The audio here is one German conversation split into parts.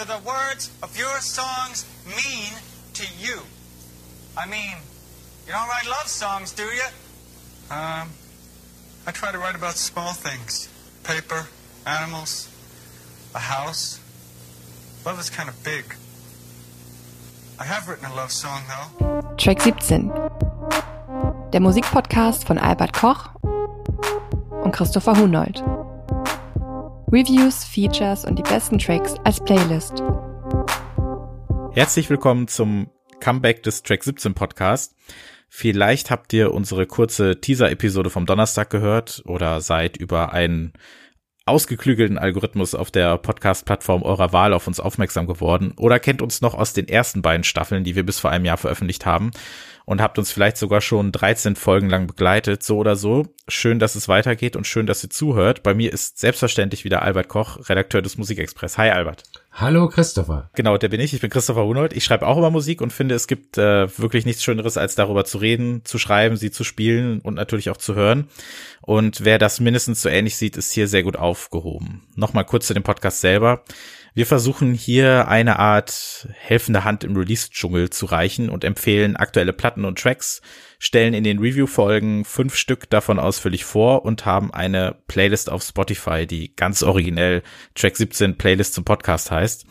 do the words of your songs mean to you? I mean, you don't write love songs, do you? Um, I try to write about small things. Paper, animals, a house. Love is kind of big. I have written a love song, though. Track 17. Der Musikpodcast von Albert Koch und Christopher Hunold. Reviews, Features und die besten Tracks als Playlist. Herzlich willkommen zum Comeback des Track 17 Podcast. Vielleicht habt ihr unsere kurze Teaser-Episode vom Donnerstag gehört oder seid über einen ausgeklügelten Algorithmus auf der Podcast-Plattform eurer Wahl auf uns aufmerksam geworden oder kennt uns noch aus den ersten beiden Staffeln, die wir bis vor einem Jahr veröffentlicht haben und habt uns vielleicht sogar schon 13 Folgen lang begleitet, so oder so. Schön, dass es weitergeht und schön, dass ihr zuhört. Bei mir ist selbstverständlich wieder Albert Koch, Redakteur des Musikexpress. Hi Albert. Hallo Christopher. Genau, der bin ich. Ich bin Christopher Hunold. Ich schreibe auch über Musik und finde, es gibt äh, wirklich nichts Schöneres, als darüber zu reden, zu schreiben, sie zu spielen und natürlich auch zu hören. Und wer das mindestens so ähnlich sieht, ist hier sehr gut aufgehoben. Nochmal kurz zu dem Podcast selber. Wir versuchen hier eine Art helfende Hand im Release-Dschungel zu reichen und empfehlen aktuelle Platten und Tracks, stellen in den Review-Folgen fünf Stück davon ausführlich vor und haben eine Playlist auf Spotify, die ganz originell Track 17 Playlist zum Podcast heißt,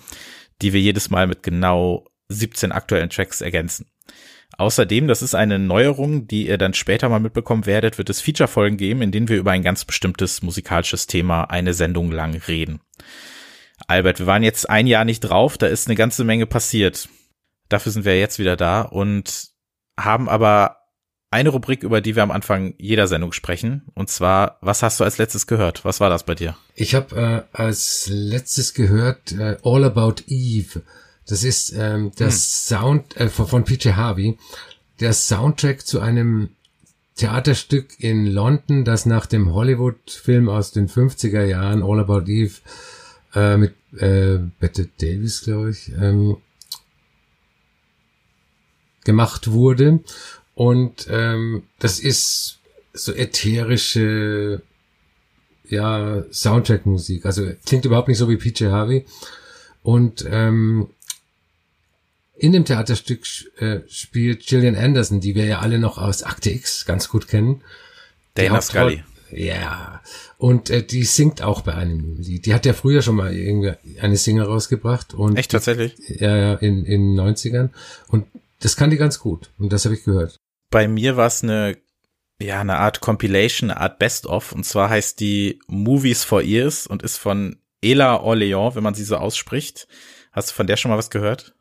die wir jedes Mal mit genau 17 aktuellen Tracks ergänzen. Außerdem, das ist eine Neuerung, die ihr dann später mal mitbekommen werdet, wird es Feature-Folgen geben, in denen wir über ein ganz bestimmtes musikalisches Thema eine Sendung lang reden. Albert, wir waren jetzt ein Jahr nicht drauf, da ist eine ganze Menge passiert. Dafür sind wir jetzt wieder da und haben aber eine Rubrik, über die wir am Anfang jeder Sendung sprechen. Und zwar, was hast du als letztes gehört? Was war das bei dir? Ich habe äh, als letztes gehört äh, All About Eve. Das ist ähm, das hm. Sound äh, von PJ Harvey. Der Soundtrack zu einem Theaterstück in London, das nach dem Hollywood-Film aus den 50er Jahren All About Eve äh, mit äh, Bette Davis, glaube ich, ähm, gemacht wurde. Und ähm, das ist so ätherische ja, Soundtrack-Musik. Also klingt überhaupt nicht so wie PJ Harvey. Und ähm, in dem Theaterstück äh, spielt Gillian Anderson, die wir ja alle noch aus Akte X ganz gut kennen. Dana Scully. Ja. Und äh, die singt auch bei einem Lied. Die hat ja früher schon mal irgendwie eine Single rausgebracht. Und Echt tatsächlich? Ja, ja, in, in den 90ern. Und das kann die ganz gut. Und das habe ich gehört. Bei mir war es eine, ja, eine Art Compilation, eine Art Best-of. Und zwar heißt die Movies for Ears und ist von Ela Orleans, wenn man sie so ausspricht. Hast du von der schon mal was gehört?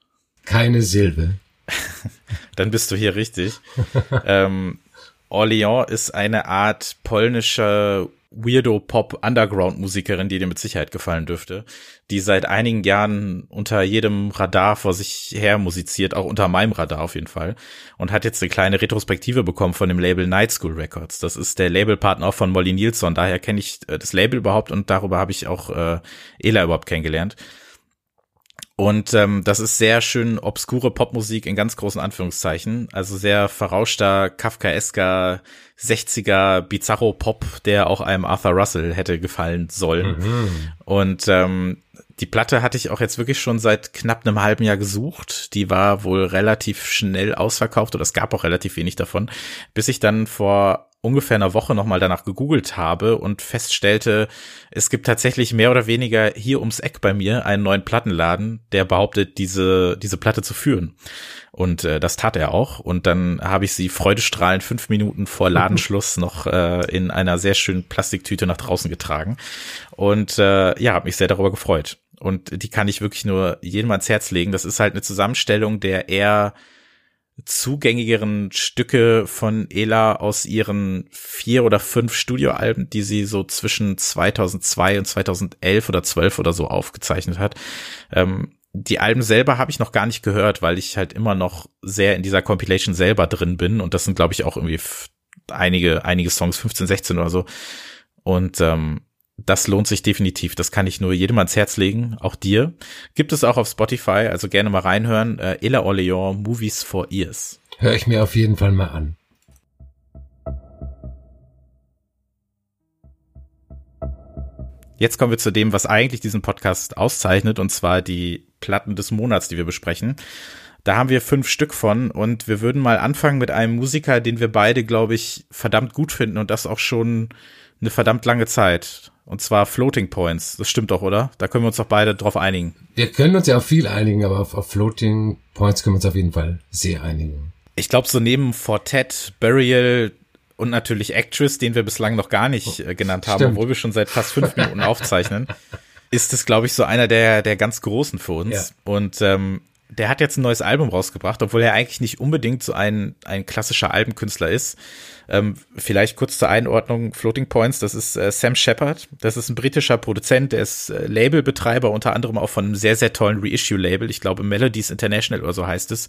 Keine Silbe. Dann bist du hier richtig. ähm, Orleans ist eine Art polnische Weirdo-Pop-Underground-Musikerin, die dir mit Sicherheit gefallen dürfte, die seit einigen Jahren unter jedem Radar vor sich her musiziert, auch unter meinem Radar auf jeden Fall, und hat jetzt eine kleine Retrospektive bekommen von dem Label Night School Records. Das ist der Labelpartner von Molly Nielsen, daher kenne ich äh, das Label überhaupt und darüber habe ich auch äh, Ela überhaupt kennengelernt. Und ähm, das ist sehr schön obskure Popmusik in ganz großen Anführungszeichen. Also sehr verrauschter, Kafkaesker, 60er Bizarro-Pop, der auch einem Arthur Russell hätte gefallen sollen. Mhm. Und ähm, die Platte hatte ich auch jetzt wirklich schon seit knapp einem halben Jahr gesucht. Die war wohl relativ schnell ausverkauft oder es gab auch relativ wenig davon, bis ich dann vor ungefähr einer Woche nochmal danach gegoogelt habe und feststellte, es gibt tatsächlich mehr oder weniger hier ums Eck bei mir einen neuen Plattenladen, der behauptet, diese, diese Platte zu führen. Und äh, das tat er auch. Und dann habe ich sie freudestrahlend fünf Minuten vor Ladenschluss noch äh, in einer sehr schönen Plastiktüte nach draußen getragen. Und äh, ja, habe mich sehr darüber gefreut. Und die kann ich wirklich nur jedem ans Herz legen. Das ist halt eine Zusammenstellung der eher zugängigeren Stücke von Ela aus ihren vier oder fünf Studioalben, die sie so zwischen 2002 und 2011 oder 12 oder so aufgezeichnet hat. Ähm, die Alben selber habe ich noch gar nicht gehört, weil ich halt immer noch sehr in dieser Compilation selber drin bin und das sind glaube ich auch irgendwie einige einige Songs 15, 16 oder so. Und ähm, das lohnt sich definitiv. Das kann ich nur jedem ans Herz legen, auch dir. Gibt es auch auf Spotify, also gerne mal reinhören. Äh, Ella Orleans, Movies for Ears. Hör ich mir auf jeden Fall mal an. Jetzt kommen wir zu dem, was eigentlich diesen Podcast auszeichnet, und zwar die Platten des Monats, die wir besprechen. Da haben wir fünf Stück von und wir würden mal anfangen mit einem Musiker, den wir beide, glaube ich, verdammt gut finden und das auch schon eine verdammt lange Zeit. Und zwar Floating Points. Das stimmt doch, oder? Da können wir uns doch beide drauf einigen. Wir können uns ja auf viel einigen, aber auf, auf Floating Points können wir uns auf jeden Fall sehr einigen. Ich glaube, so neben Fortet, Burial und natürlich Actress, den wir bislang noch gar nicht äh, genannt haben, Stimmt. obwohl wir schon seit fast fünf Minuten aufzeichnen, ist es, glaube ich, so einer der, der ganz großen für uns. Ja. Und ähm, der hat jetzt ein neues Album rausgebracht, obwohl er eigentlich nicht unbedingt so ein, ein klassischer Albenkünstler ist. Ähm, vielleicht kurz zur Einordnung, Floating Points, das ist äh, Sam Shepard, das ist ein britischer Produzent, der ist äh, Labelbetreiber, unter anderem auch von einem sehr, sehr tollen Reissue-Label, ich glaube Melodies International oder so heißt es,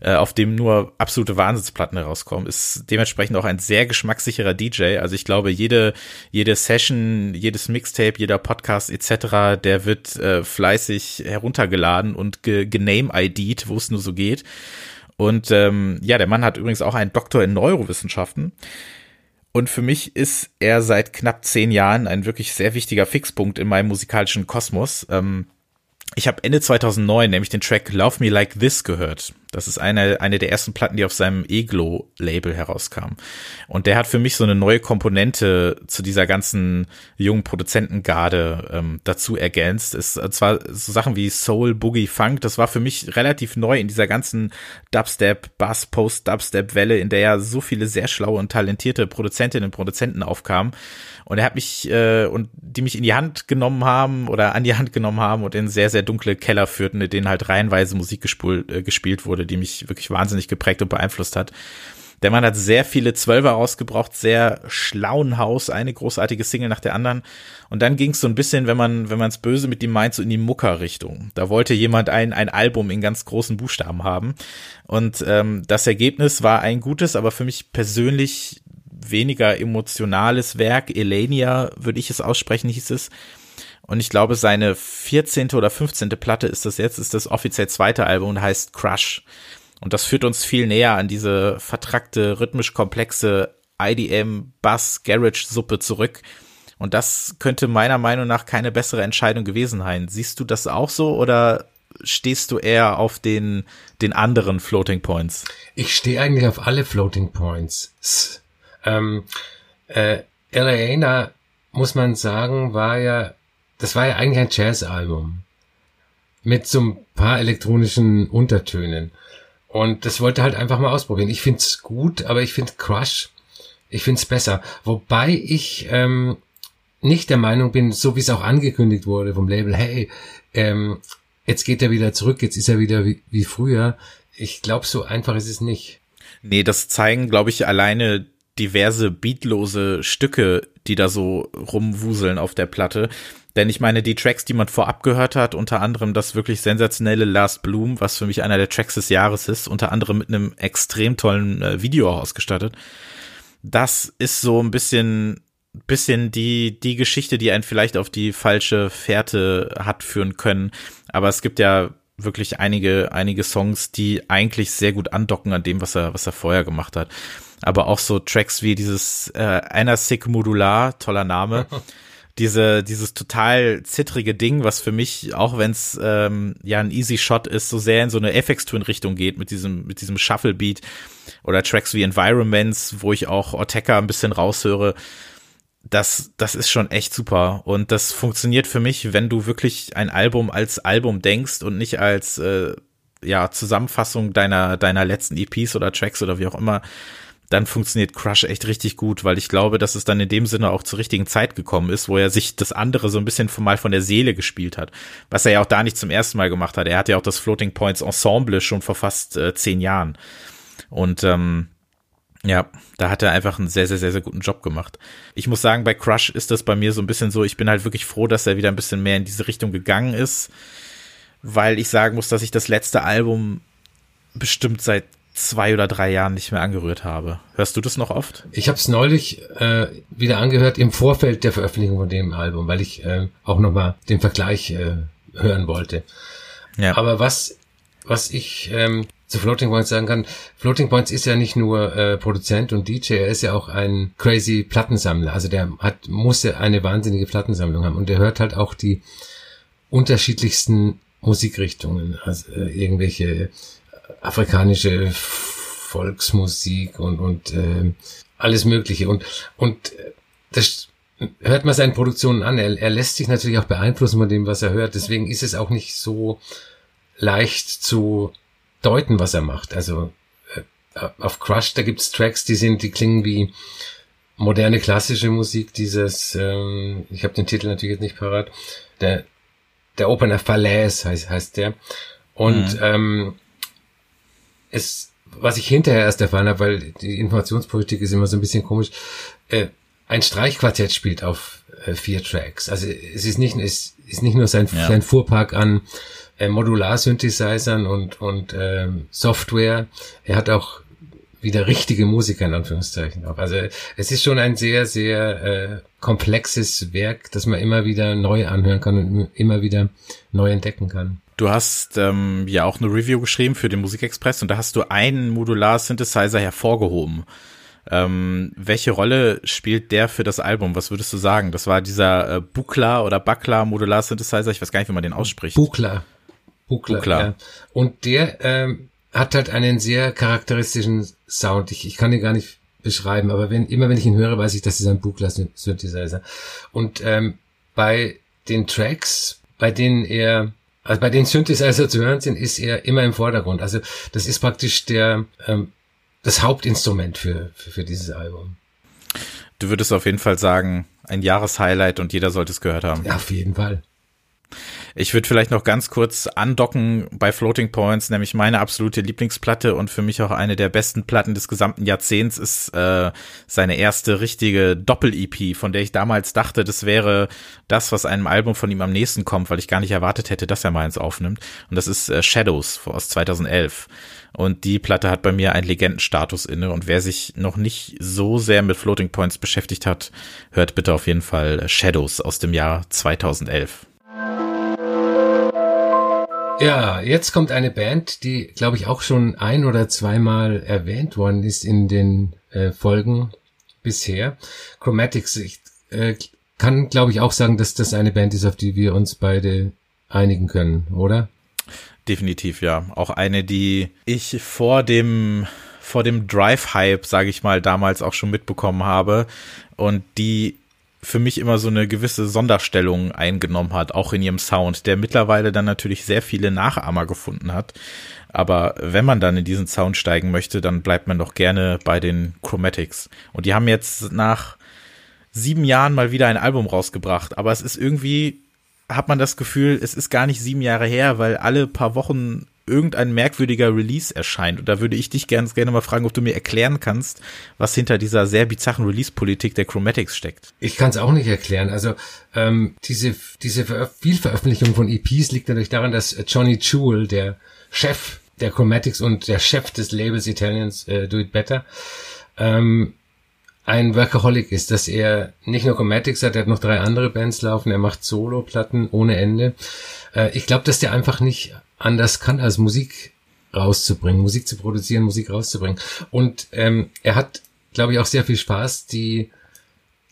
äh, auf dem nur absolute Wahnsinnsplatten herauskommen, ist dementsprechend auch ein sehr geschmackssicherer DJ, also ich glaube, jede, jede Session, jedes Mixtape, jeder Podcast etc., der wird äh, fleißig heruntergeladen und ge gename-ID'd, wo es nur so geht. Und ähm, ja, der Mann hat übrigens auch einen Doktor in Neurowissenschaften. Und für mich ist er seit knapp zehn Jahren ein wirklich sehr wichtiger Fixpunkt in meinem musikalischen Kosmos. Ähm, ich habe Ende 2009 nämlich den Track Love Me Like This gehört. Das ist eine, eine der ersten Platten, die auf seinem Eglo-Label herauskam. Und der hat für mich so eine neue Komponente zu dieser ganzen jungen Produzentengarde ähm, dazu ergänzt. Es zwar so Sachen wie Soul, Boogie, Funk, das war für mich relativ neu in dieser ganzen Dubstep, Bass, Post-Dubstep-Welle, in der ja so viele sehr schlaue und talentierte Produzentinnen und Produzenten aufkamen. Und er hat mich, äh, und die mich in die Hand genommen haben oder an die Hand genommen haben und in sehr, sehr dunkle Keller führten, in denen halt reihenweise Musik gespult, äh, gespielt wurde, die mich wirklich wahnsinnig geprägt und beeinflusst hat. Der Mann hat sehr viele Zwölfer rausgebracht, sehr schlauen Haus, eine großartige Single nach der anderen. Und dann ging es so ein bisschen, wenn man, wenn es böse mit ihm meint, so in die Mucker-Richtung. Da wollte jemand ein, ein Album in ganz großen Buchstaben haben. Und ähm, das Ergebnis war ein gutes, aber für mich persönlich weniger emotionales Werk. Elenia würde ich es aussprechen, hieß es. Und ich glaube, seine 14. oder 15. Platte ist das jetzt, ist das offiziell zweite Album und heißt Crush. Und das führt uns viel näher an diese vertrackte, rhythmisch komplexe IDM, Bass, Garage Suppe zurück. Und das könnte meiner Meinung nach keine bessere Entscheidung gewesen sein. Siehst du das auch so oder stehst du eher auf den, den anderen Floating Points? Ich stehe eigentlich auf alle Floating Points. Ähm, äh, Eleana, muss man sagen, war ja, das war ja eigentlich ein Jazz-Album. Mit so ein paar elektronischen Untertönen. Und das wollte halt einfach mal ausprobieren. Ich find's gut, aber ich find Crush, ich find's besser. Wobei ich ähm, nicht der Meinung bin, so wie es auch angekündigt wurde vom Label, hey, ähm, jetzt geht er wieder zurück, jetzt ist er wieder wie, wie früher. Ich glaube, so einfach ist es nicht. Nee, das zeigen, glaube ich, alleine diverse beatlose Stücke, die da so rumwuseln auf der Platte. Denn ich meine, die Tracks, die man vorab gehört hat, unter anderem das wirklich sensationelle Last Bloom, was für mich einer der Tracks des Jahres ist, unter anderem mit einem extrem tollen äh, Video ausgestattet. Das ist so ein bisschen, bisschen die, die Geschichte, die einen vielleicht auf die falsche Fährte hat führen können. Aber es gibt ja wirklich einige, einige Songs, die eigentlich sehr gut andocken an dem, was er, was er vorher gemacht hat aber auch so Tracks wie dieses äh, Einer Sick Modular, toller Name. Diese, dieses total zittrige Ding, was für mich, auch wenn es ähm, ja ein Easy Shot ist, so sehr in so eine FX-Twin-Richtung geht mit diesem, mit diesem Shuffle-Beat oder Tracks wie Environments, wo ich auch Orteka ein bisschen raushöre. Das, das ist schon echt super. Und das funktioniert für mich, wenn du wirklich ein Album als Album denkst und nicht als äh, ja, Zusammenfassung deiner, deiner letzten EPs oder Tracks oder wie auch immer dann funktioniert Crush echt richtig gut, weil ich glaube, dass es dann in dem Sinne auch zur richtigen Zeit gekommen ist, wo er sich das andere so ein bisschen mal von der Seele gespielt hat. Was er ja auch da nicht zum ersten Mal gemacht hat. Er hat ja auch das Floating Points Ensemble schon vor fast äh, zehn Jahren. Und ähm, ja, da hat er einfach einen sehr, sehr, sehr, sehr guten Job gemacht. Ich muss sagen, bei Crush ist das bei mir so ein bisschen so, ich bin halt wirklich froh, dass er wieder ein bisschen mehr in diese Richtung gegangen ist, weil ich sagen muss, dass ich das letzte Album bestimmt seit zwei oder drei Jahren nicht mehr angerührt habe. Hörst du das noch oft? Ich habe es neulich äh, wieder angehört im Vorfeld der Veröffentlichung von dem Album, weil ich äh, auch nochmal den Vergleich äh, hören wollte. Ja. Aber was, was ich ähm, zu Floating Points sagen kann, Floating Points ist ja nicht nur äh, Produzent und DJ, er ist ja auch ein crazy Plattensammler. Also der hat, muss ja eine wahnsinnige Plattensammlung haben und er hört halt auch die unterschiedlichsten Musikrichtungen, also äh, irgendwelche afrikanische Volksmusik und, und äh, alles Mögliche. Und, und das hört man seinen Produktionen an. Er, er lässt sich natürlich auch beeinflussen von dem, was er hört. Deswegen ist es auch nicht so leicht zu deuten, was er macht. Also äh, auf Crush, da gibt's Tracks, die sind, die klingen wie moderne klassische Musik, dieses, ähm, ich habe den Titel natürlich jetzt nicht parat, der, der Opener Falaise heißt, heißt der. Und mhm. ähm, es, was ich hinterher erst erfahren habe, weil die Informationspolitik ist immer so ein bisschen komisch, äh, ein Streichquartett spielt auf äh, vier Tracks. Also es ist nicht, es ist nicht nur sein, ja. sein Fuhrpark an äh, Modular-Synthesizern und, und ähm, Software. Er hat auch wieder richtige Musiker in Anführungszeichen auch. Also es ist schon ein sehr, sehr äh, komplexes Werk, das man immer wieder neu anhören kann und immer wieder neu entdecken kann. Du hast ähm, ja auch eine Review geschrieben für den Musikexpress und da hast du einen Modular-Synthesizer hervorgehoben. Ähm, welche Rolle spielt der für das Album? Was würdest du sagen? Das war dieser äh, Bukla oder Bakla Modular Synthesizer. Ich weiß gar nicht, wie man den ausspricht. Bukla. Bukla. Bukla. Ja. Und der ähm, hat halt einen sehr charakteristischen Sound. Ich, ich kann ihn gar nicht beschreiben, aber wenn, immer wenn ich ihn höre, weiß ich, das ist ein Bukla Synthesizer. Und ähm, bei den Tracks, bei denen er also bei den Synthesizer zu hören sind, ist er immer im Vordergrund. Also das ist praktisch der ähm, das Hauptinstrument für, für, für dieses Album. Du würdest auf jeden Fall sagen, ein Jahreshighlight und jeder sollte es gehört haben. Ja, auf jeden Fall. Ich würde vielleicht noch ganz kurz andocken bei Floating Points, nämlich meine absolute Lieblingsplatte und für mich auch eine der besten Platten des gesamten Jahrzehnts ist äh, seine erste richtige Doppel-EP, von der ich damals dachte, das wäre das, was einem Album von ihm am nächsten kommt, weil ich gar nicht erwartet hätte, dass er mal eins aufnimmt. Und das ist äh, Shadows aus 2011. Und die Platte hat bei mir einen Legendenstatus inne. Und wer sich noch nicht so sehr mit Floating Points beschäftigt hat, hört bitte auf jeden Fall Shadows aus dem Jahr 2011. Ja, jetzt kommt eine Band, die, glaube ich, auch schon ein oder zweimal erwähnt worden ist in den äh, Folgen bisher. Chromatics. Ich äh, kann, glaube ich, auch sagen, dass das eine Band ist, auf die wir uns beide einigen können, oder? Definitiv, ja. Auch eine, die ich vor dem vor dem Drive-Hype, sage ich mal, damals auch schon mitbekommen habe und die für mich immer so eine gewisse Sonderstellung eingenommen hat, auch in ihrem Sound, der mittlerweile dann natürlich sehr viele Nachahmer gefunden hat. Aber wenn man dann in diesen Sound steigen möchte, dann bleibt man doch gerne bei den Chromatics. Und die haben jetzt nach sieben Jahren mal wieder ein Album rausgebracht. Aber es ist irgendwie, hat man das Gefühl, es ist gar nicht sieben Jahre her, weil alle paar Wochen irgendein merkwürdiger Release erscheint. Und da würde ich dich ganz gerne mal fragen, ob du mir erklären kannst, was hinter dieser sehr bizarren Release-Politik der Chromatics steckt. Ich kann es auch nicht erklären. Also ähm, diese, diese Vielveröffentlichung von EPs liegt natürlich daran, dass Johnny Jewel, der Chef der Chromatics und der Chef des Labels Italians äh, Do It Better, ähm, ein Workaholic ist, dass er nicht nur Chromatics hat, er hat noch drei andere Bands laufen, er macht Solo-Platten ohne Ende. Äh, ich glaube, dass der einfach nicht anders kann, als Musik rauszubringen, Musik zu produzieren, Musik rauszubringen. Und ähm, er hat, glaube ich, auch sehr viel Spaß, die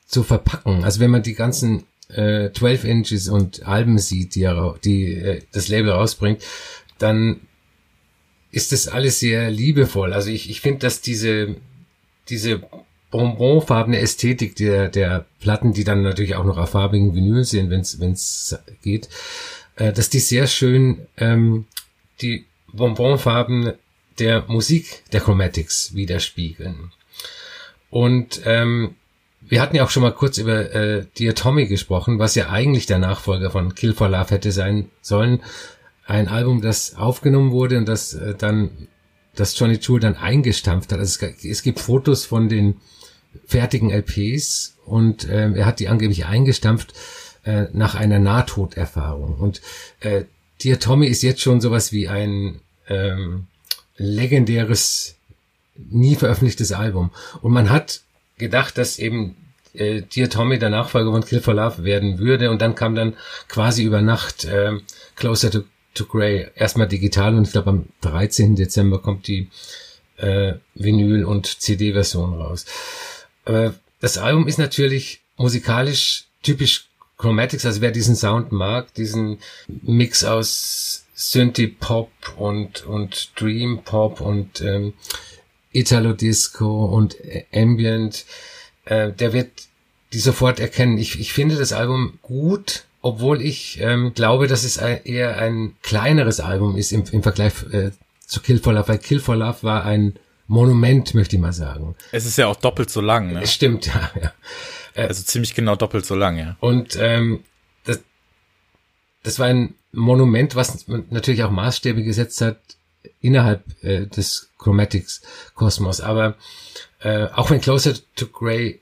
zu verpacken. Also wenn man die ganzen äh, 12 Inches und Alben sieht, die, er, die äh, das Label rausbringt, dann ist das alles sehr liebevoll. Also ich, ich finde, dass diese, diese bonbonfarbene Ästhetik der, der Platten, die dann natürlich auch noch auf farbigen Vinyl sind, wenn es geht, äh, dass die sehr schön ähm, die Bonbonfarben der Musik der Chromatics widerspiegeln. Und ähm, wir hatten ja auch schon mal kurz über äh, Diatomy gesprochen, was ja eigentlich der Nachfolger von Kill for Love hätte sein sollen. Ein Album, das aufgenommen wurde und das äh, dann, das Johnny Tool dann eingestampft hat. Also es, es gibt Fotos von den fertigen LPs und äh, er hat die angeblich eingestampft äh, nach einer Nahtoderfahrung. Und äh, Dear Tommy ist jetzt schon sowas wie ein ähm, legendäres, nie veröffentlichtes Album. Und man hat gedacht, dass eben äh, Dear Tommy der Nachfolger von Kill for Love werden würde. Und dann kam dann quasi über Nacht äh, Closer to, to Grey erstmal digital und ich glaube am 13. Dezember kommt die äh, Vinyl- und CD-Version raus. Äh, das Album ist natürlich musikalisch typisch Chromatics, also wer diesen Sound mag, diesen Mix aus Synthie-Pop und, und Dream-Pop und ähm, Italo-Disco und Ambient, äh, der wird die sofort erkennen. Ich, ich finde das Album gut, obwohl ich ähm, glaube, dass es ein, eher ein kleineres Album ist im, im Vergleich äh, zu Kill for Love, weil Kill for Love war ein Monument, möchte ich mal sagen. Es ist ja auch doppelt so lang, ne? Stimmt, ja. ja. Also ziemlich genau doppelt so lang, ja. Und ähm, das, das war ein Monument, was natürlich auch Maßstäbe gesetzt hat innerhalb äh, des Chromatics-Kosmos. Aber äh, auch wenn Closer to Grey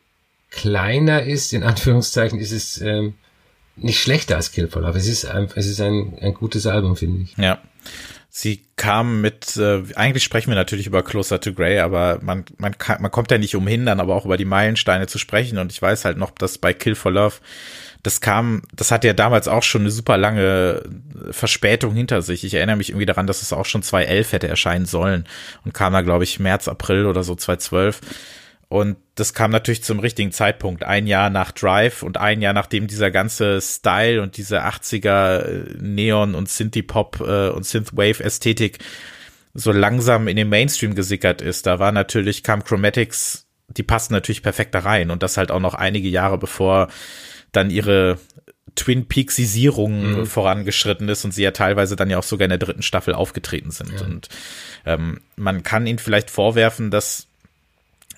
kleiner ist, in Anführungszeichen, ist es ähm, nicht schlechter als Kill for Love. Es ist, ein, es ist ein, ein gutes Album, finde ich. Ja. Sie kam mit, äh, eigentlich sprechen wir natürlich über Closer to Grey, aber man, man, kann, man kommt ja nicht umhin, dann aber auch über die Meilensteine zu sprechen. Und ich weiß halt noch, dass bei Kill for Love, das kam, das hatte ja damals auch schon eine super lange Verspätung hinter sich. Ich erinnere mich irgendwie daran, dass es auch schon 2011 hätte erscheinen sollen und kam da, glaube ich, März, April oder so 2012. Und das kam natürlich zum richtigen Zeitpunkt. Ein Jahr nach Drive und ein Jahr nachdem dieser ganze Style und diese 80er äh, Neon und Synthie-Pop äh, und Synthwave-Ästhetik so langsam in den Mainstream gesickert ist. Da war natürlich, kam Chromatics, die passen natürlich perfekt da rein. Und das halt auch noch einige Jahre bevor dann ihre Twin Peaksisierung mhm. vorangeschritten ist und sie ja teilweise dann ja auch sogar in der dritten Staffel aufgetreten sind. Ja. Und ähm, man kann ihnen vielleicht vorwerfen, dass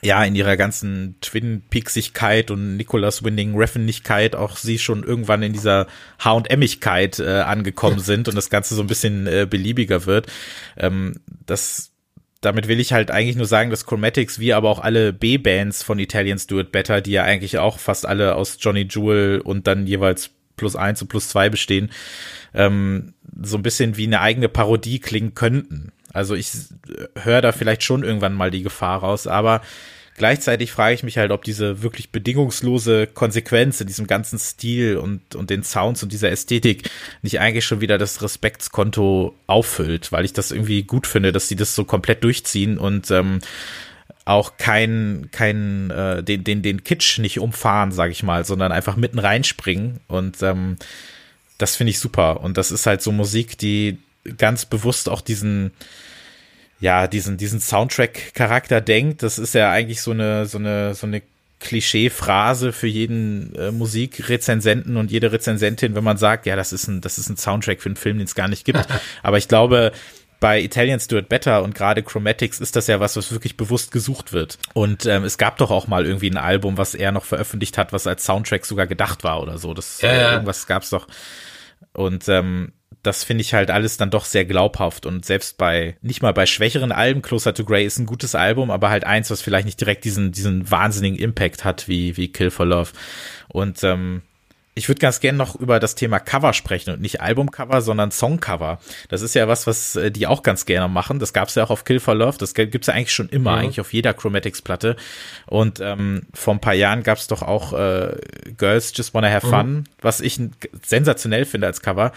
ja, in ihrer ganzen Twin-Peaksigkeit und Nicholas Winding Reffenigkeit auch sie schon irgendwann in dieser H&Migkeit äh, angekommen sind und das Ganze so ein bisschen äh, beliebiger wird. Ähm, das, damit will ich halt eigentlich nur sagen, dass Chromatics, wie aber auch alle B-Bands von Italians Do It Better, die ja eigentlich auch fast alle aus Johnny Jewel und dann jeweils plus eins und plus zwei bestehen, ähm, so ein bisschen wie eine eigene Parodie klingen könnten. Also ich höre da vielleicht schon irgendwann mal die Gefahr raus, aber gleichzeitig frage ich mich halt, ob diese wirklich bedingungslose Konsequenz in diesem ganzen Stil und, und den Sounds und dieser Ästhetik nicht eigentlich schon wieder das Respektskonto auffüllt, weil ich das irgendwie gut finde, dass sie das so komplett durchziehen und ähm, auch kein, kein, äh, den, den, den Kitsch nicht umfahren, sage ich mal, sondern einfach mitten reinspringen und ähm, das finde ich super. Und das ist halt so Musik, die ganz bewusst auch diesen, ja, diesen, diesen Soundtrack-Charakter denkt. Das ist ja eigentlich so eine, so eine, so eine Klischee-Phrase für jeden äh, Musikrezensenten und jede Rezensentin, wenn man sagt, ja, das ist ein, das ist ein Soundtrack für einen Film, den es gar nicht gibt. Aber ich glaube, bei Italians Do It Better und gerade Chromatics ist das ja was, was wirklich bewusst gesucht wird. Und ähm, es gab doch auch mal irgendwie ein Album, was er noch veröffentlicht hat, was als Soundtrack sogar gedacht war oder so. Das ja, ja. irgendwas gab's doch. Und ähm, das finde ich halt alles dann doch sehr glaubhaft und selbst bei, nicht mal bei schwächeren Alben, Closer to Grey ist ein gutes Album, aber halt eins, was vielleicht nicht direkt diesen, diesen wahnsinnigen Impact hat wie, wie Kill for Love. Und ähm, ich würde ganz gerne noch über das Thema Cover sprechen und nicht Albumcover, sondern Songcover. Das ist ja was, was äh, die auch ganz gerne machen. Das gab's ja auch auf Kill for Love. Das gibt's ja eigentlich schon immer, mhm. eigentlich auf jeder Chromatics-Platte. Und ähm, vor ein paar Jahren gab's doch auch äh, Girls Just Wanna Have Fun, mhm. was ich sensationell finde als Cover.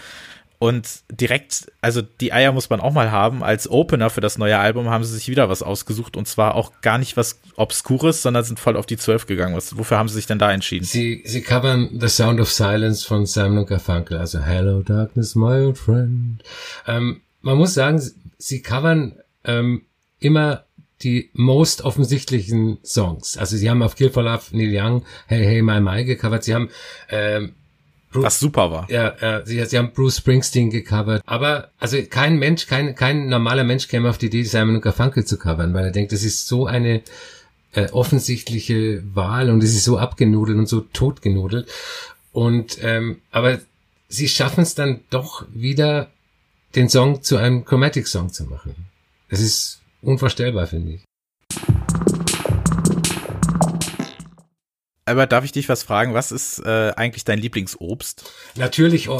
Und direkt, also die Eier muss man auch mal haben. Als Opener für das neue Album haben sie sich wieder was ausgesucht und zwar auch gar nicht was Obskures, sondern sind voll auf die Zwölf gegangen. Was, wofür haben sie sich denn da entschieden? Sie, sie covern The Sound of Silence von Simon Garfunkel, also Hello Darkness, my old friend. Ähm, man muss sagen, sie covern ähm, immer die most offensichtlichen Songs. Also sie haben auf Kill for Love Neil Young, Hey Hey My My gecovert. Sie haben ähm, Bruce, was super war. Ja, ja sie, sie haben Bruce Springsteen gecovert. Aber also kein Mensch, kein, kein normaler Mensch käme auf die Idee, Simon Garfunkel zu covern, weil er denkt, das ist so eine äh, offensichtliche Wahl und es ist so abgenudelt und so totgenudelt. Und ähm, aber sie schaffen es dann doch wieder, den Song zu einem Chromatic-Song zu machen. Das ist unvorstellbar, finde ich. Aber darf ich dich was fragen? Was ist äh, eigentlich dein Lieblingsobst? Natürlich äh,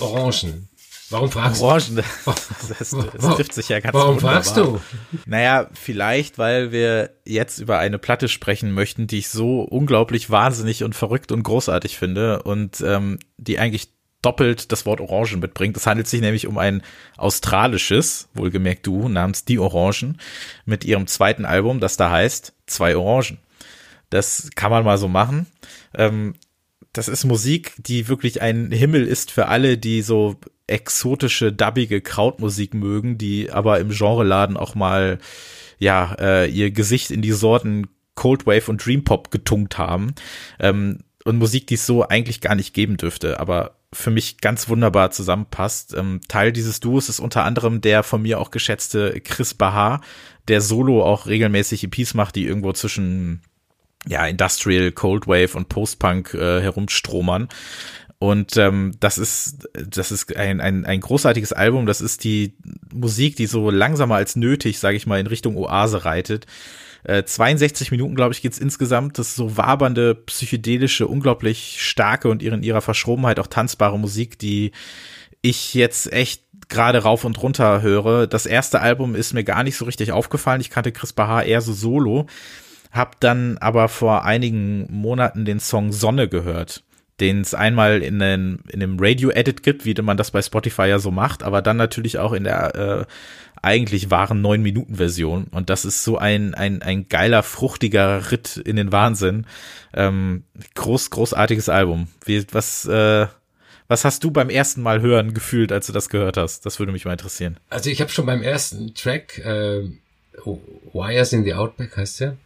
Orangen. Warum fragst Orangen, du? Orangen, das, das, trifft sich ja ganz Warum wunderbar. fragst du? Naja, vielleicht, weil wir jetzt über eine Platte sprechen möchten, die ich so unglaublich wahnsinnig und verrückt und großartig finde und ähm, die eigentlich doppelt das Wort Orangen mitbringt. Es handelt sich nämlich um ein australisches, wohlgemerkt du, namens Die Orangen, mit ihrem zweiten Album, das da heißt Zwei Orangen. Das kann man mal so machen. Ähm, das ist Musik, die wirklich ein Himmel ist für alle, die so exotische, dubbige Krautmusik mögen, die aber im Genreladen auch mal ja äh, ihr Gesicht in die Sorten Cold Wave und Dream Pop getunkt haben. Ähm, und Musik, die es so eigentlich gar nicht geben dürfte, aber für mich ganz wunderbar zusammenpasst. Ähm, Teil dieses Duos ist unter anderem der von mir auch geschätzte Chris Bahar, der solo auch regelmäßig EPs macht, die irgendwo zwischen ja, Industrial, Cold Wave und Post-Punk äh, herumstromern. Und ähm, das ist, das ist ein, ein, ein großartiges Album. Das ist die Musik, die so langsamer als nötig, sage ich mal, in Richtung Oase reitet. Äh, 62 Minuten, glaube ich, geht's insgesamt. Das ist so wabernde, psychedelische, unglaublich starke und in ihrer Verschrobenheit auch tanzbare Musik, die ich jetzt echt gerade rauf und runter höre. Das erste Album ist mir gar nicht so richtig aufgefallen. Ich kannte Chris Bahar eher so solo. Hab dann aber vor einigen Monaten den Song Sonne gehört den es einmal in, den, in einem Radio-Edit gibt, wie man das bei Spotify ja so macht, aber dann natürlich auch in der äh, eigentlich wahren 9-Minuten-Version. Und das ist so ein, ein, ein geiler, fruchtiger Ritt in den Wahnsinn. Ähm, groß, großartiges Album. Wie, was, äh, was hast du beim ersten Mal hören gefühlt, als du das gehört hast? Das würde mich mal interessieren. Also ich habe schon beim ersten Track, äh, Wires in the Outback heißt der,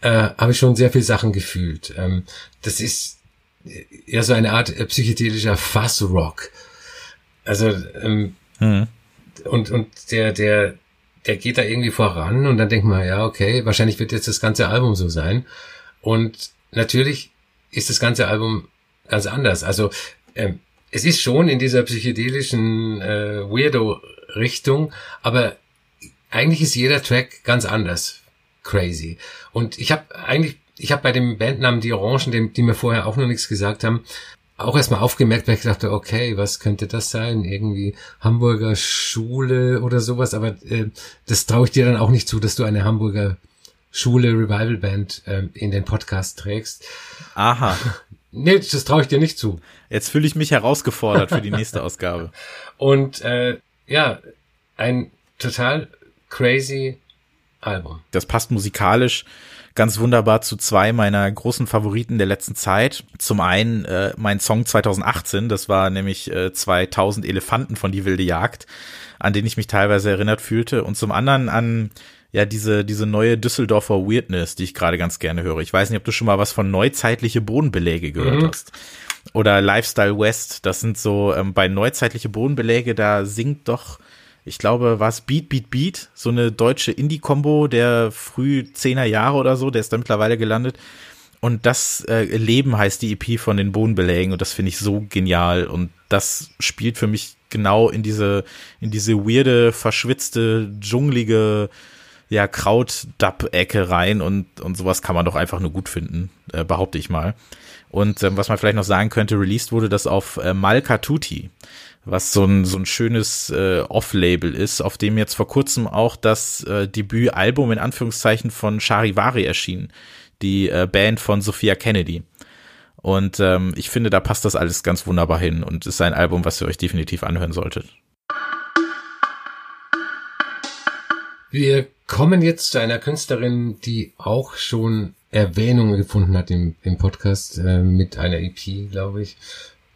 äh, habe ich schon sehr viel Sachen gefühlt. Ähm, das ist ja so eine Art äh, psychedelischer Fuzz-Rock. Also ähm, mhm und, und der, der, der geht da irgendwie voran und dann denkt man, ja, okay, wahrscheinlich wird jetzt das ganze Album so sein. Und natürlich ist das ganze Album ganz anders. Also ähm, es ist schon in dieser psychedelischen äh, Weirdo-Richtung, aber eigentlich ist jeder Track ganz anders. Crazy. Und ich habe eigentlich, ich habe bei dem Bandnamen Die Orangen, dem, die mir vorher auch noch nichts gesagt haben, auch erstmal aufgemerkt, weil ich dachte, okay, was könnte das sein? Irgendwie Hamburger Schule oder sowas, aber äh, das traue ich dir dann auch nicht zu, dass du eine Hamburger Schule Revival Band äh, in den Podcast trägst. Aha. nee, das traue ich dir nicht zu. Jetzt fühle ich mich herausgefordert für die nächste Ausgabe. Und äh, ja, ein total crazy Album. Das passt musikalisch ganz wunderbar zu zwei meiner großen Favoriten der letzten Zeit. Zum einen äh, mein Song 2018, das war nämlich äh, 2000 Elefanten von Die wilde Jagd, an den ich mich teilweise erinnert fühlte. Und zum anderen an ja diese diese neue Düsseldorfer Weirdness, die ich gerade ganz gerne höre. Ich weiß nicht, ob du schon mal was von neuzeitliche Bodenbeläge gehört mhm. hast oder Lifestyle West. Das sind so ähm, bei neuzeitliche Bodenbeläge, da singt doch ich glaube, war es Beat, Beat, Beat, so eine deutsche Indie-Kombo der früh zehner Jahre oder so, der ist da mittlerweile gelandet. Und das äh, Leben heißt die EP von den Bodenbelägen und das finde ich so genial und das spielt für mich genau in diese, in diese weirde, verschwitzte, dschunglige, ja, Kraut-Dub-Ecke rein und, und sowas kann man doch einfach nur gut finden, äh, behaupte ich mal. Und ähm, was man vielleicht noch sagen könnte, released wurde das auf äh, Malka was so ein, so ein schönes äh, Off-Label ist, auf dem jetzt vor kurzem auch das äh, Debütalbum in Anführungszeichen von Charivari erschien, die äh, Band von Sophia Kennedy. Und ähm, ich finde, da passt das alles ganz wunderbar hin und ist ein Album, was ihr euch definitiv anhören solltet. Wir kommen jetzt zu einer Künstlerin, die auch schon Erwähnung gefunden hat im, im Podcast äh, mit einer EP, glaube ich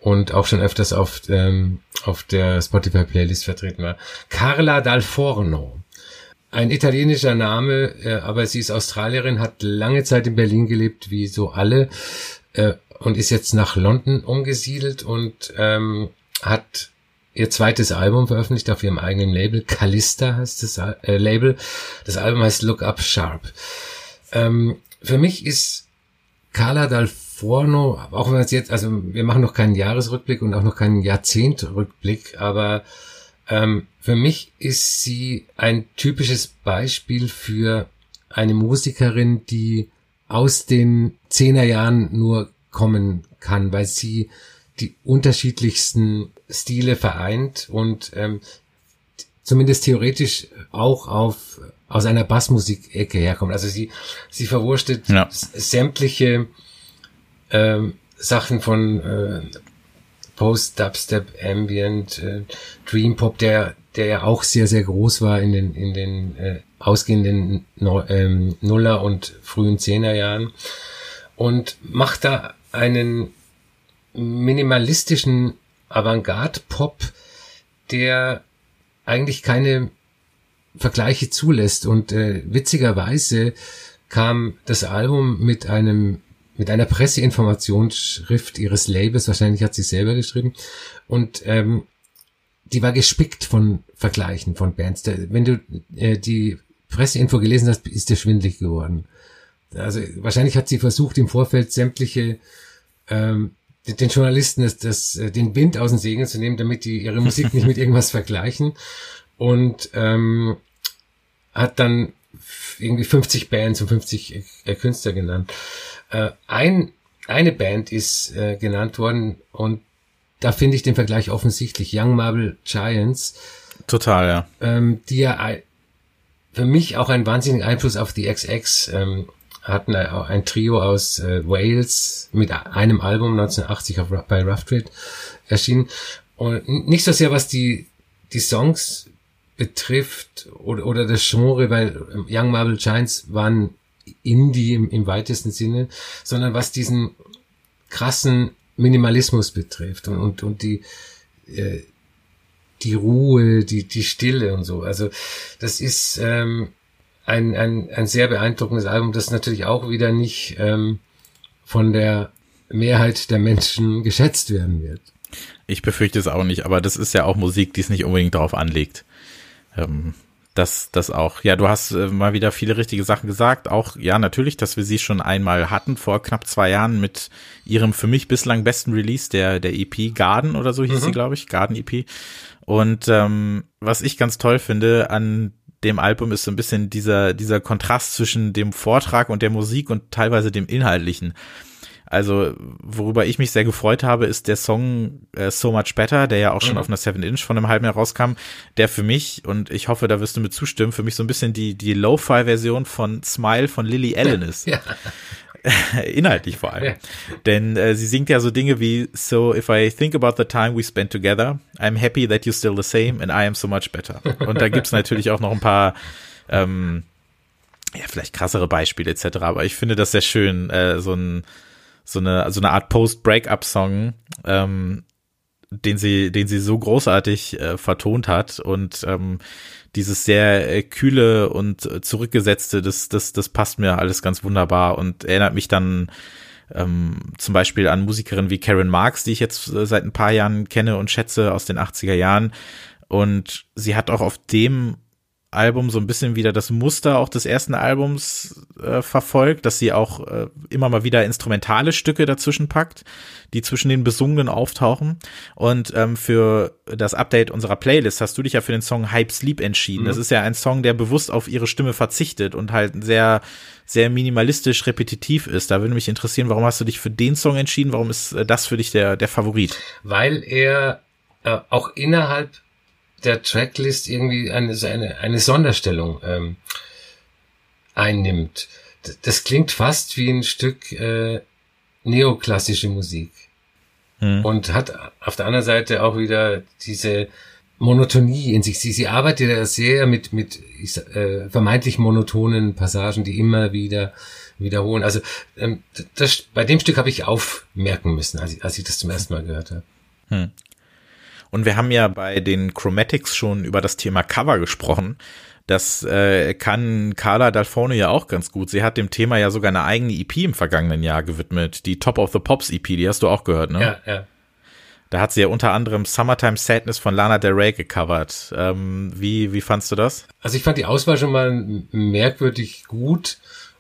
und auch schon öfters auf, ähm, auf der Spotify-Playlist vertreten war. Carla Dal Forno. Ein italienischer Name, äh, aber sie ist Australierin, hat lange Zeit in Berlin gelebt, wie so alle, äh, und ist jetzt nach London umgesiedelt und ähm, hat ihr zweites Album veröffentlicht auf ihrem eigenen Label. Callista heißt das äh, Label. Das Album heißt Look Up Sharp. Ähm, für mich ist Carla Dal Forno, auch wenn wir jetzt, also wir machen noch keinen Jahresrückblick und auch noch keinen Jahrzehntrückblick, aber ähm, für mich ist sie ein typisches Beispiel für eine Musikerin, die aus den Zehnerjahren nur kommen kann, weil sie die unterschiedlichsten Stile vereint und ähm, zumindest theoretisch auch auf aus einer Bassmusik-Ecke herkommt. Also sie sie verwurstet ja. sämtliche ähm, Sachen von äh, Post, Dubstep, Ambient, äh, Dream Pop, der der ja auch sehr sehr groß war in den in den äh, ausgehenden no, ähm, Nuller und frühen Zehner Jahren und macht da einen minimalistischen Avantgarde-Pop, der eigentlich keine Vergleiche zulässt. Und äh, witzigerweise kam das Album mit einem mit einer Presseinformationsschrift ihres Labels, wahrscheinlich hat sie selber geschrieben, und ähm, die war gespickt von Vergleichen von Bands. Da, wenn du äh, die Presseinfo gelesen hast, ist dir schwindlig geworden. Also wahrscheinlich hat sie versucht, im Vorfeld sämtliche ähm, den Journalisten das, das, äh, den Wind aus den Segeln zu nehmen, damit die ihre Musik nicht mit irgendwas vergleichen. Und ähm, hat dann irgendwie 50 Bands und 50 äh, Künstler genannt. Äh, ein, eine Band ist äh, genannt worden und da finde ich den Vergleich offensichtlich. Young Marble Giants. Total, ja. Ähm, die ja für mich auch einen wahnsinnigen Einfluss auf die XX ähm, hatten ein Trio aus äh, Wales mit einem Album 1980 auf, bei Rough Trade erschienen. Und nicht so sehr, was die, die Songs betrifft oder, oder das Genre, weil Young Marble Giants waren Indie im, im weitesten Sinne, sondern was diesen krassen Minimalismus betrifft und, und, und die, äh, die Ruhe, die, die Stille und so. Also das ist ähm, ein, ein, ein sehr beeindruckendes Album, das natürlich auch wieder nicht ähm, von der Mehrheit der Menschen geschätzt werden wird. Ich befürchte es auch nicht, aber das ist ja auch Musik, die es nicht unbedingt darauf anlegt. Ähm, das, das auch. Ja, du hast äh, mal wieder viele richtige Sachen gesagt. Auch, ja, natürlich, dass wir sie schon einmal hatten, vor knapp zwei Jahren mit ihrem für mich bislang besten Release, der, der EP Garden oder so hieß mhm. sie, glaube ich, Garden EP. Und ähm, was ich ganz toll finde an dem Album ist so ein bisschen dieser, dieser Kontrast zwischen dem Vortrag und der Musik und teilweise dem Inhaltlichen. Also, worüber ich mich sehr gefreut habe, ist der Song äh, So Much Better, der ja auch schon mhm. auf einer 7-Inch von einem halben Jahr rauskam, der für mich, und ich hoffe, da wirst du mir zustimmen, für mich so ein bisschen die, die Lo-Fi-Version von Smile von Lily Allen ist. Ja. Inhaltlich vor allem. Ja. Denn äh, sie singt ja so Dinge wie So if I think about the time we spent together, I'm happy that you're still the same and I am so much better. Und da gibt's natürlich auch noch ein paar ähm, ja, vielleicht krassere Beispiele etc. Aber ich finde das sehr schön, äh, so ein so eine, so eine Art Post-Breakup-Song, ähm, den sie, den sie so großartig äh, vertont hat und ähm, dieses sehr äh, kühle und zurückgesetzte, das, das, das passt mir alles ganz wunderbar und erinnert mich dann ähm, zum Beispiel an Musikerinnen wie Karen Marks, die ich jetzt äh, seit ein paar Jahren kenne und schätze aus den 80er Jahren. Und sie hat auch auf dem Album so ein bisschen wieder das Muster auch des ersten Albums äh, verfolgt, dass sie auch äh, immer mal wieder instrumentale Stücke dazwischen packt, die zwischen den Besungenen auftauchen. Und ähm, für das Update unserer Playlist hast du dich ja für den Song Hype Sleep entschieden. Mhm. Das ist ja ein Song, der bewusst auf ihre Stimme verzichtet und halt sehr, sehr minimalistisch repetitiv ist. Da würde mich interessieren, warum hast du dich für den Song entschieden? Warum ist äh, das für dich der, der Favorit? Weil er äh, auch innerhalb der Tracklist irgendwie eine, eine, eine Sonderstellung ähm, einnimmt. Das klingt fast wie ein Stück äh, neoklassische Musik. Hm. Und hat auf der anderen Seite auch wieder diese Monotonie in sich. Sie, sie arbeitet ja sehr mit, mit äh, vermeintlich monotonen Passagen, die immer wieder wiederholen. Also ähm, das, bei dem Stück habe ich aufmerken müssen, als ich, als ich das zum ersten Mal gehört habe. Hm. Und wir haben ja bei den Chromatics schon über das Thema Cover gesprochen. Das äh, kann Carla Dalforno ja auch ganz gut. Sie hat dem Thema ja sogar eine eigene EP im vergangenen Jahr gewidmet. Die Top of the Pops EP, die hast du auch gehört, ne? Ja, ja. Da hat sie ja unter anderem Summertime Sadness von Lana Del Rey gecovert. Ähm, wie, wie fandst du das? Also ich fand die Auswahl schon mal merkwürdig gut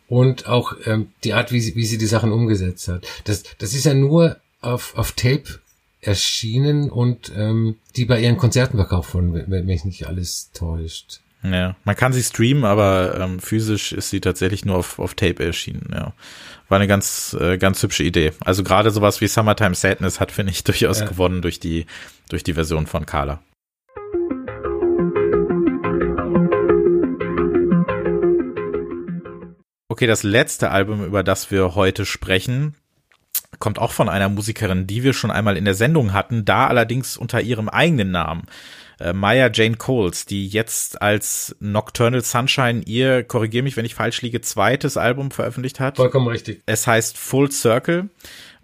und auch ähm, die Art, wie sie, wie sie die Sachen umgesetzt hat. Das, das ist ja nur auf, auf Tape erschienen und ähm, die bei ihren Konzerten verkauft wurden, wenn mich nicht alles täuscht. Ja, man kann sie streamen, aber ähm, physisch ist sie tatsächlich nur auf, auf Tape erschienen, ja. War eine ganz, äh, ganz hübsche Idee. Also gerade sowas wie Summertime Sadness hat, finde ich, durchaus ja. gewonnen durch die, durch die Version von Carla. Okay, das letzte Album, über das wir heute sprechen, kommt auch von einer Musikerin, die wir schon einmal in der Sendung hatten, da allerdings unter ihrem eigenen Namen. Äh, Maya Jane Coles, die jetzt als Nocturnal Sunshine ihr, korrigier mich, wenn ich falsch liege, zweites Album veröffentlicht hat. Vollkommen richtig. Es heißt Full Circle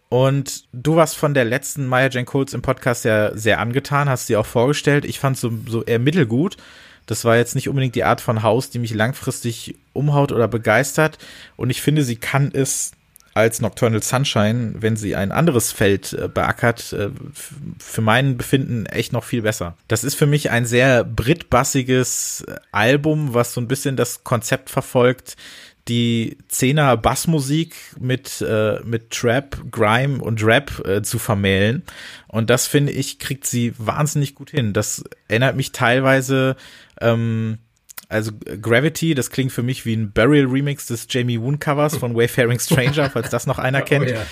Und du warst von der letzten Maya Jane Coles im Podcast ja sehr angetan, hast sie auch vorgestellt. Ich fand so, so eher mittelgut. Das war jetzt nicht unbedingt die Art von Haus, die mich langfristig umhaut oder begeistert. Und ich finde, sie kann es als Nocturnal Sunshine, wenn sie ein anderes Feld äh, beackert, äh, für meinen Befinden echt noch viel besser. Das ist für mich ein sehr britbassiges Album, was so ein bisschen das Konzept verfolgt, die Zehner Bassmusik mit, äh, mit Trap, Grime und Rap äh, zu vermählen. Und das finde ich, kriegt sie wahnsinnig gut hin. Das erinnert mich teilweise, ähm, also Gravity, das klingt für mich wie ein Burial Remix des Jamie Woon Covers von Wayfaring Stranger, falls das noch einer oh kennt. Oh, ja.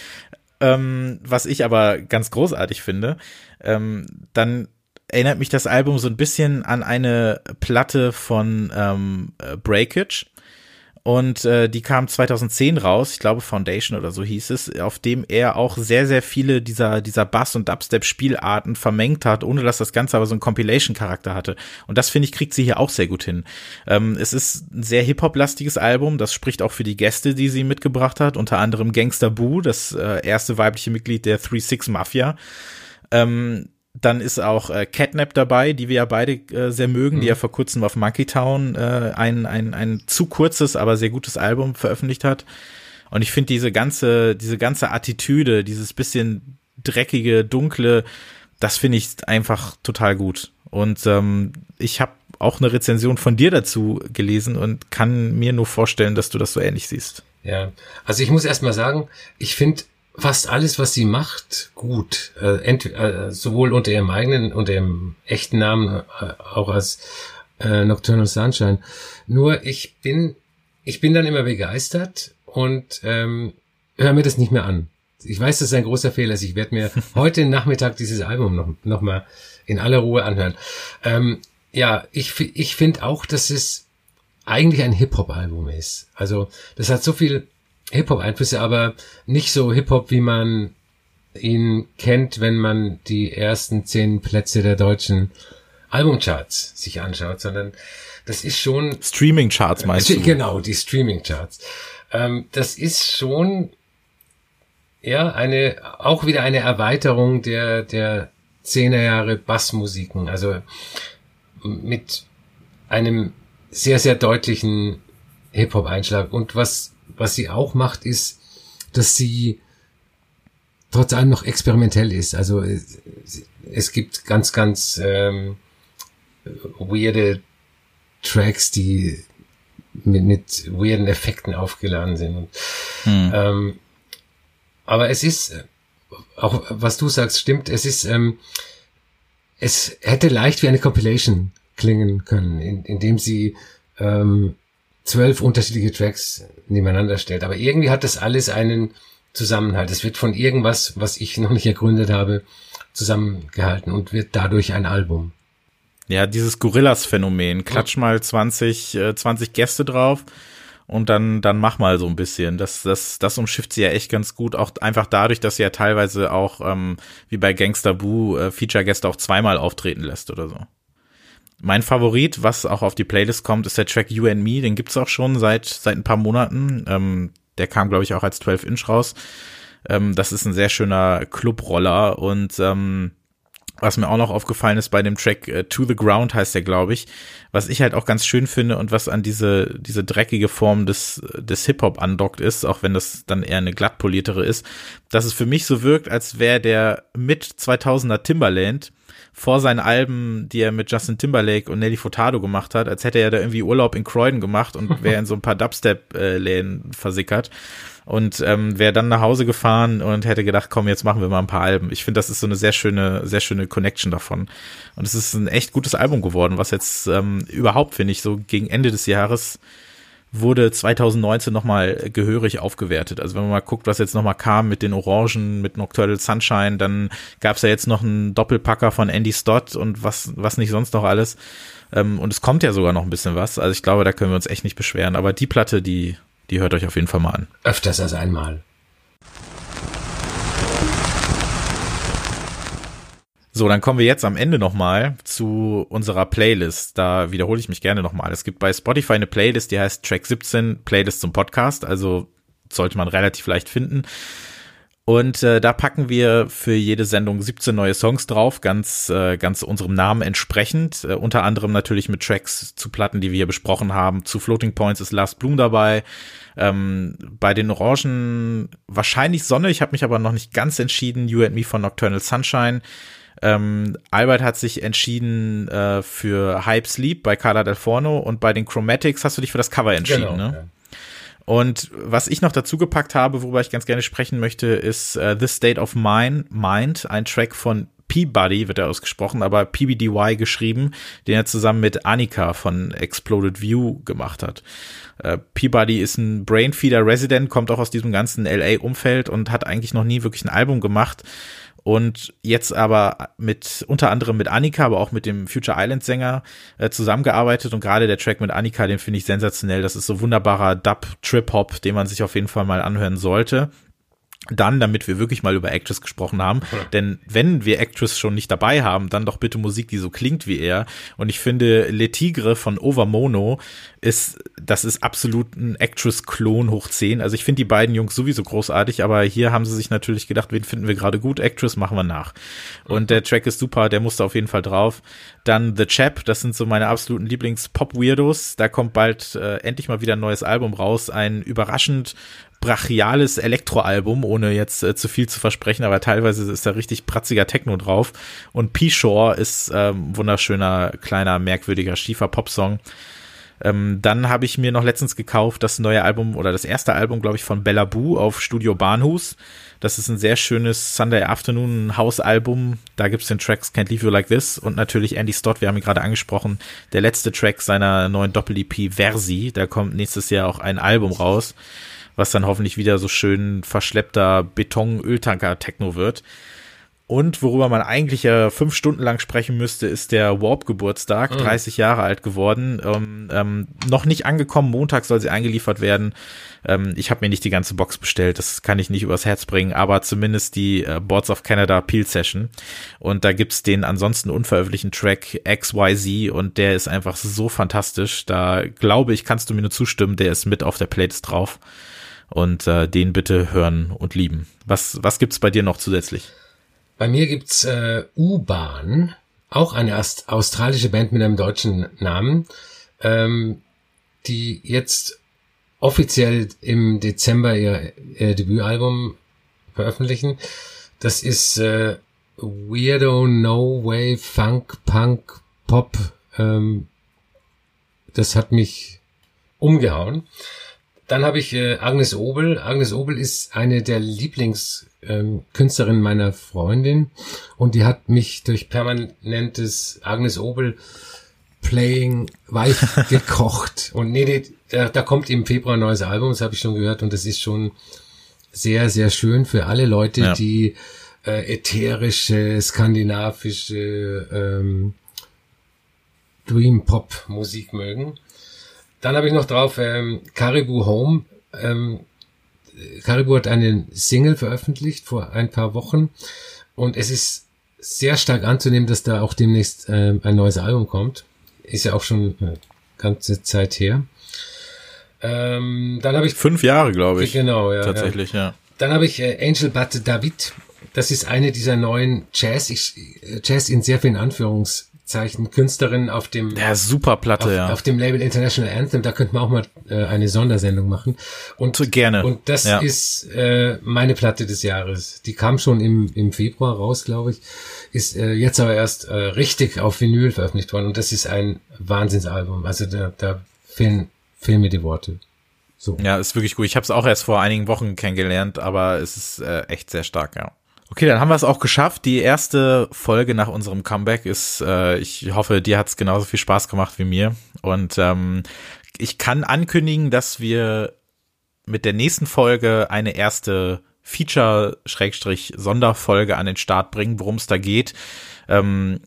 ähm, was ich aber ganz großartig finde. Ähm, dann erinnert mich das Album so ein bisschen an eine Platte von ähm, Breakage und äh, die kam 2010 raus, ich glaube Foundation oder so hieß es, auf dem er auch sehr, sehr viele dieser, dieser Bass- und Dubstep-Spielarten vermengt hat, ohne dass das Ganze aber so einen Compilation-Charakter hatte. Und das, finde ich, kriegt sie hier auch sehr gut hin. Ähm, es ist ein sehr Hip-Hop-lastiges Album, das spricht auch für die Gäste, die sie mitgebracht hat, unter anderem Gangster Boo, das äh, erste weibliche Mitglied der 3-6 Mafia. Ähm, dann ist auch äh, Catnap dabei, die wir ja beide äh, sehr mögen, mhm. die ja vor kurzem auf Monkey Town äh, ein, ein, ein zu kurzes, aber sehr gutes Album veröffentlicht hat. Und ich finde diese ganze, diese ganze Attitüde, dieses bisschen dreckige, dunkle, das finde ich einfach total gut. Und ähm, ich habe auch eine Rezension von dir dazu gelesen und kann mir nur vorstellen, dass du das so ähnlich siehst. Ja, also ich muss erst mal sagen, ich finde fast alles, was sie macht, gut. Äh, äh, sowohl unter ihrem eigenen, unter ihrem echten Namen, äh, auch als äh, Nocturnal Sunshine. Nur ich bin, ich bin dann immer begeistert und ähm, höre mir das nicht mehr an. Ich weiß, dass es ein großer Fehler ist. Ich werde mir heute Nachmittag dieses Album noch, noch mal in aller Ruhe anhören. Ähm, ja, ich, ich finde auch, dass es eigentlich ein Hip-Hop-Album ist. Also das hat so viel Hip-Hop-Einflüsse, aber nicht so Hip-Hop, wie man ihn kennt, wenn man die ersten zehn Plätze der deutschen Albumcharts sich anschaut, sondern das ist schon Streaming-Charts meinst du? Genau, die Streaming-Charts. Ähm, das ist schon ja eine auch wieder eine Erweiterung der der Zehnerjahre Bassmusiken, also mit einem sehr sehr deutlichen Hip-Hop-Einschlag und was was sie auch macht, ist, dass sie trotz allem noch experimentell ist. Also es, es gibt ganz, ganz ähm, weirde Tracks, die mit, mit weirden Effekten aufgeladen sind. Und, hm. ähm, aber es ist, auch was du sagst, stimmt, es ist, ähm, es hätte leicht wie eine Compilation klingen können, in, indem sie ähm, zwölf unterschiedliche Tracks nebeneinander stellt. Aber irgendwie hat das alles einen Zusammenhalt. Es wird von irgendwas, was ich noch nicht ergründet habe, zusammengehalten und wird dadurch ein Album. Ja, dieses Gorillas-Phänomen. Klatsch mal 20, äh, 20 Gäste drauf und dann, dann mach mal so ein bisschen. Das, das, das umschifft sie ja echt ganz gut. Auch einfach dadurch, dass sie ja teilweise auch, ähm, wie bei Gangster Boo, äh, Feature-Gäste auch zweimal auftreten lässt oder so. Mein Favorit, was auch auf die Playlist kommt, ist der Track You and Me. Den gibt's auch schon seit, seit ein paar Monaten. Ähm, der kam, glaube ich, auch als 12 Inch raus. Ähm, das ist ein sehr schöner Clubroller und ähm, was mir auch noch aufgefallen ist bei dem Track äh, To the Ground heißt der, glaube ich, was ich halt auch ganz schön finde und was an diese, diese dreckige Form des, des Hip-Hop andockt ist, auch wenn das dann eher eine glattpoliertere ist, dass es für mich so wirkt, als wäre der mit 2000er Timberland vor seinen Alben, die er mit Justin Timberlake und Nelly Furtado gemacht hat, als hätte er da irgendwie Urlaub in Croydon gemacht und wäre in so ein paar Dubstep-Läden versickert und ähm, wäre dann nach Hause gefahren und hätte gedacht, komm, jetzt machen wir mal ein paar Alben. Ich finde, das ist so eine sehr schöne, sehr schöne Connection davon. Und es ist ein echt gutes Album geworden, was jetzt ähm, überhaupt, finde ich, so gegen Ende des Jahres wurde 2019 nochmal gehörig aufgewertet. Also wenn man mal guckt, was jetzt nochmal kam mit den Orangen, mit Nocturnal Sunshine, dann gab's ja jetzt noch einen Doppelpacker von Andy Stott und was, was nicht sonst noch alles. Ähm, und es kommt ja sogar noch ein bisschen was. Also ich glaube, da können wir uns echt nicht beschweren. Aber die Platte, die, die hört euch auf jeden Fall mal an. Öfters als einmal. So, dann kommen wir jetzt am Ende nochmal zu unserer Playlist. Da wiederhole ich mich gerne nochmal. Es gibt bei Spotify eine Playlist, die heißt Track 17 Playlist zum Podcast. Also sollte man relativ leicht finden. Und äh, da packen wir für jede Sendung 17 neue Songs drauf, ganz, äh, ganz unserem Namen entsprechend. Äh, unter anderem natürlich mit Tracks zu Platten, die wir hier besprochen haben. Zu Floating Points ist Last Bloom dabei. Ähm, bei den Orangen wahrscheinlich Sonne, ich habe mich aber noch nicht ganz entschieden. You and Me von Nocturnal Sunshine. Ähm, Albert hat sich entschieden äh, für Hype Sleep bei Carla Del Forno und bei den Chromatics hast du dich für das Cover entschieden, genau, ne? Ja. Und was ich noch dazu gepackt habe, worüber ich ganz gerne sprechen möchte, ist uh, The State of Mind, Mind, ein Track von Peabody wird er ausgesprochen, aber PBDY geschrieben, den er zusammen mit Annika von Exploded View gemacht hat. Äh, Peabody ist ein Brainfeeder Resident, kommt auch aus diesem ganzen LA-Umfeld und hat eigentlich noch nie wirklich ein Album gemacht und jetzt aber mit unter anderem mit Annika, aber auch mit dem Future Island Sänger äh, zusammengearbeitet und gerade der Track mit Annika, den finde ich sensationell. Das ist so wunderbarer Dub Trip Hop, den man sich auf jeden Fall mal anhören sollte dann, damit wir wirklich mal über Actress gesprochen haben. Ja. Denn wenn wir Actress schon nicht dabei haben, dann doch bitte Musik, die so klingt wie er. Und ich finde, Le Tigre von Overmono ist, das ist absolut ein Actress-Klon hoch 10. Also ich finde die beiden Jungs sowieso großartig, aber hier haben sie sich natürlich gedacht, wen finden wir gerade gut? Actress machen wir nach. Und der Track ist super, der musste auf jeden Fall drauf. Dann The Chap, das sind so meine absoluten Lieblings-Pop-Weirdos. Da kommt bald äh, endlich mal wieder ein neues Album raus. Ein überraschend brachiales Elektroalbum, ohne jetzt äh, zu viel zu versprechen, aber teilweise ist da richtig pratziger Techno drauf. Und P-Shore ist ähm, wunderschöner, kleiner, merkwürdiger Schiefer-Pop-Song. Ähm, dann habe ich mir noch letztens gekauft das neue Album oder das erste Album, glaube ich, von Bella Boo auf Studio Bahnhus. Das ist ein sehr schönes Sunday Afternoon House-Album. Da gibt's den Tracks Can't Leave You Like This und natürlich Andy Stott, wir haben ihn gerade angesprochen, der letzte Track seiner neuen Doppel-EP Versi. Da kommt nächstes Jahr auch ein Album raus was dann hoffentlich wieder so schön verschleppter Beton-Öltanker-Techno wird. Und worüber man eigentlich ja fünf Stunden lang sprechen müsste, ist der Warp-Geburtstag, mhm. 30 Jahre alt geworden. Ähm, ähm, noch nicht angekommen, Montag soll sie eingeliefert werden. Ähm, ich habe mir nicht die ganze Box bestellt, das kann ich nicht übers Herz bringen, aber zumindest die äh, Boards of Canada Peel Session. Und da gibt's den ansonsten unveröffentlichten Track XYZ und der ist einfach so fantastisch. Da glaube ich, kannst du mir nur zustimmen, der ist mit auf der Playlist drauf und äh, den bitte hören und lieben. Was, was gibt's bei dir noch zusätzlich? Bei mir gibt's äh, U-Bahn, auch eine australische Band mit einem deutschen Namen, ähm, die jetzt offiziell im Dezember ihr, ihr Debütalbum veröffentlichen. Das ist äh, Weirdo No Way Funk Punk Pop. Ähm, das hat mich umgehauen. Dann habe ich äh, Agnes Obel. Agnes Obel ist eine der Lieblingskünstlerinnen ähm, meiner Freundin und die hat mich durch permanentes Agnes Obel Playing weich gekocht. Und nee, nee da, da kommt im Februar ein neues Album, das habe ich schon gehört und das ist schon sehr, sehr schön für alle Leute, ja. die äh, ätherische, skandinavische ähm, Dream Pop Musik mögen. Dann habe ich noch drauf ähm, Caribou Home. Ähm, Caribou hat eine Single veröffentlicht vor ein paar Wochen und es ist sehr stark anzunehmen, dass da auch demnächst ähm, ein neues Album kommt. Ist ja auch schon eine ganze Zeit her. Ähm, dann habe ich fünf Jahre, glaube ich. Genau, ja. Tatsächlich, ja. ja. Dann habe ich äh, Angel But David. Das ist eine dieser neuen Jazz, ich, äh, Jazz in sehr vielen Anführungs Künstlerin auf dem ja, super Platte, auf, ja. auf dem Label International Anthem, da könnten wir auch mal äh, eine Sondersendung machen. Und gerne. Und das ja. ist äh, meine Platte des Jahres. Die kam schon im, im Februar raus, glaube ich. Ist äh, jetzt aber erst äh, richtig auf Vinyl veröffentlicht worden und das ist ein Wahnsinnsalbum. Also da, da fehlen, fehlen mir die Worte. So. Ja, ist wirklich gut. Ich habe es auch erst vor einigen Wochen kennengelernt, aber es ist äh, echt sehr stark, ja. Okay, dann haben wir es auch geschafft. Die erste Folge nach unserem Comeback ist, äh, ich hoffe, dir hat es genauso viel Spaß gemacht wie mir. Und ähm, ich kann ankündigen, dass wir mit der nächsten Folge eine erste Feature-Sonderfolge an den Start bringen, worum es da geht. Ähm,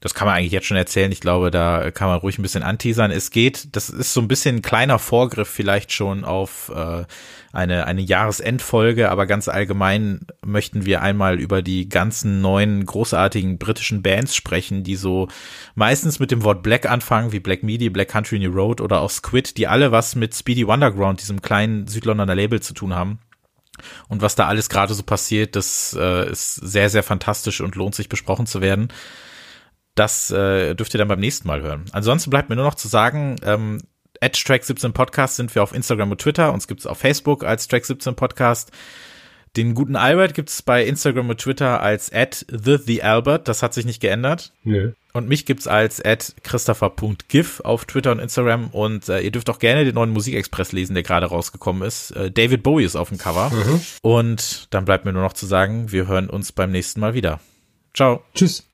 das kann man eigentlich jetzt schon erzählen. Ich glaube, da kann man ruhig ein bisschen anteasern. Es geht, das ist so ein bisschen ein kleiner Vorgriff vielleicht schon auf äh, eine, eine Jahresendfolge, aber ganz allgemein möchten wir einmal über die ganzen neuen großartigen britischen Bands sprechen, die so meistens mit dem Wort Black anfangen, wie Black Midi, Black Country New Road oder auch Squid, die alle was mit Speedy Wonderground, diesem kleinen Südlondoner Label zu tun haben. Und was da alles gerade so passiert, das äh, ist sehr, sehr fantastisch und lohnt sich besprochen zu werden. Das äh, dürft ihr dann beim nächsten Mal hören. Ansonsten bleibt mir nur noch zu sagen, ähm, at Track17 Podcast sind wir auf Instagram und Twitter. Uns gibt es auf Facebook als Track17 Podcast. Den guten Albert gibt es bei Instagram und Twitter als at the, the Albert. Das hat sich nicht geändert. Nö. Und mich gibt's als at christopher.gif auf Twitter und Instagram. Und äh, ihr dürft auch gerne den neuen Musikexpress lesen, der gerade rausgekommen ist. Äh, David Bowie ist auf dem Cover. Und dann bleibt mir nur noch zu sagen, wir hören uns beim nächsten Mal wieder. Ciao. Tschüss.